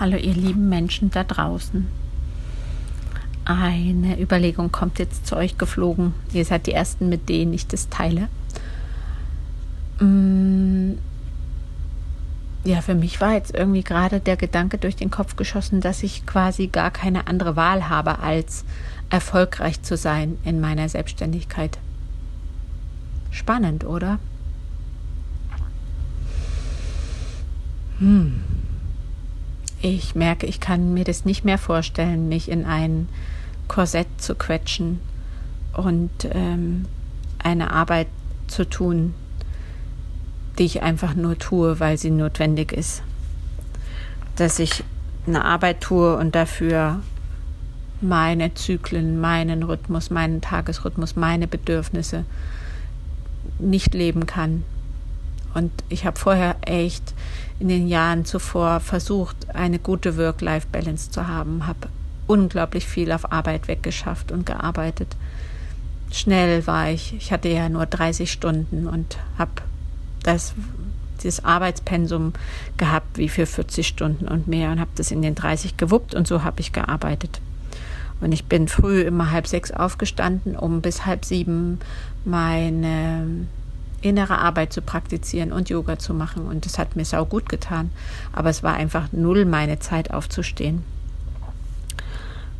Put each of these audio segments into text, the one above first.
Hallo ihr lieben Menschen da draußen. Eine Überlegung kommt jetzt zu euch geflogen. Ihr seid die Ersten, mit denen ich das teile. Mm, ja, für mich war jetzt irgendwie gerade der Gedanke durch den Kopf geschossen, dass ich quasi gar keine andere Wahl habe, als erfolgreich zu sein in meiner Selbstständigkeit. Spannend, oder? Hm. Ich merke, ich kann mir das nicht mehr vorstellen, mich in ein Korsett zu quetschen und ähm, eine Arbeit zu tun, die ich einfach nur tue, weil sie notwendig ist. Dass ich eine Arbeit tue und dafür meine Zyklen, meinen Rhythmus, meinen Tagesrhythmus, meine Bedürfnisse nicht leben kann. Und ich habe vorher echt in den Jahren zuvor versucht, eine gute Work-Life-Balance zu haben, habe unglaublich viel auf Arbeit weggeschafft und gearbeitet. Schnell war ich, ich hatte ja nur 30 Stunden und habe das dieses Arbeitspensum gehabt wie für 40 Stunden und mehr und habe das in den 30 gewuppt und so habe ich gearbeitet. Und ich bin früh immer halb sechs aufgestanden, um bis halb sieben meine innere Arbeit zu praktizieren und Yoga zu machen. Und das hat mir sau gut getan. Aber es war einfach null meine Zeit aufzustehen.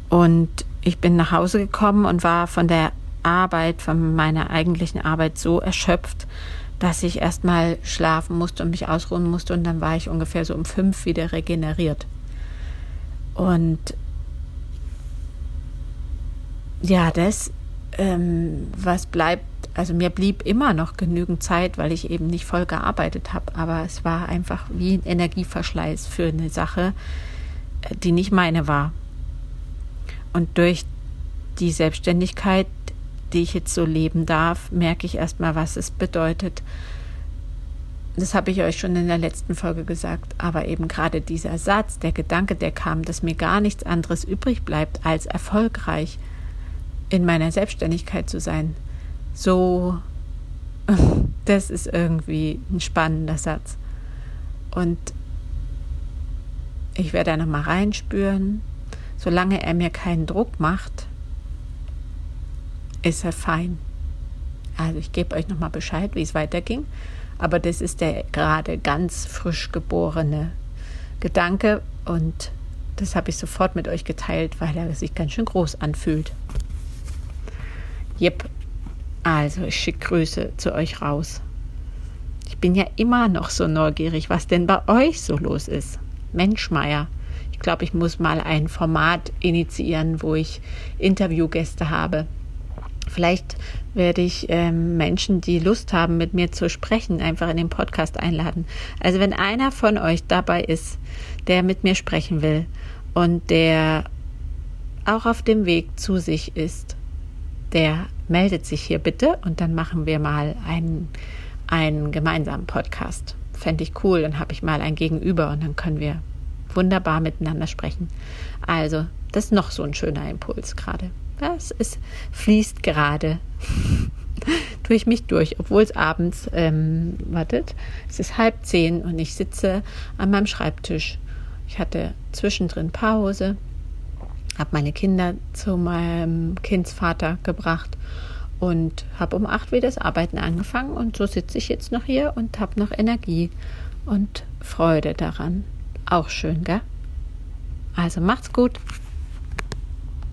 Und ich bin nach Hause gekommen und war von der Arbeit, von meiner eigentlichen Arbeit so erschöpft, dass ich erstmal schlafen musste und mich ausruhen musste. Und dann war ich ungefähr so um fünf wieder regeneriert. Und ja, das, ähm, was bleibt also mir blieb immer noch genügend Zeit, weil ich eben nicht voll gearbeitet habe, aber es war einfach wie ein Energieverschleiß für eine Sache, äh, die nicht meine war. Und durch die Selbstständigkeit, die ich jetzt so leben darf, merke ich erstmal, was es bedeutet. Das habe ich euch schon in der letzten Folge gesagt, aber eben gerade dieser Satz, der Gedanke, der kam, dass mir gar nichts anderes übrig bleibt, als erfolgreich in meiner Selbstständigkeit zu sein, so, das ist irgendwie ein spannender Satz. Und ich werde da nochmal reinspüren. Solange er mir keinen Druck macht, ist er fein. Also ich gebe euch nochmal Bescheid, wie es weiterging. Aber das ist der gerade ganz frisch geborene Gedanke und das habe ich sofort mit euch geteilt, weil er sich ganz schön groß anfühlt. Jep, also, ich schicke Grüße zu euch raus. Ich bin ja immer noch so neugierig, was denn bei euch so los ist. Mensch, Meier, ich glaube, ich muss mal ein Format initiieren, wo ich Interviewgäste habe. Vielleicht werde ich ähm, Menschen, die Lust haben, mit mir zu sprechen, einfach in den Podcast einladen. Also wenn einer von euch dabei ist, der mit mir sprechen will und der auch auf dem Weg zu sich ist, der meldet sich hier bitte und dann machen wir mal einen, einen gemeinsamen Podcast. Fände ich cool, dann habe ich mal ein Gegenüber und dann können wir wunderbar miteinander sprechen. Also, das ist noch so ein schöner Impuls gerade. Das ist, fließt gerade durch mich durch, obwohl es abends, ähm, wartet, es ist halb zehn und ich sitze an meinem Schreibtisch. Ich hatte zwischendrin Pause habe meine Kinder zu meinem Kindsvater gebracht und habe um acht wieder das Arbeiten angefangen und so sitze ich jetzt noch hier und habe noch Energie und Freude daran. Auch schön, gell? Also macht's gut.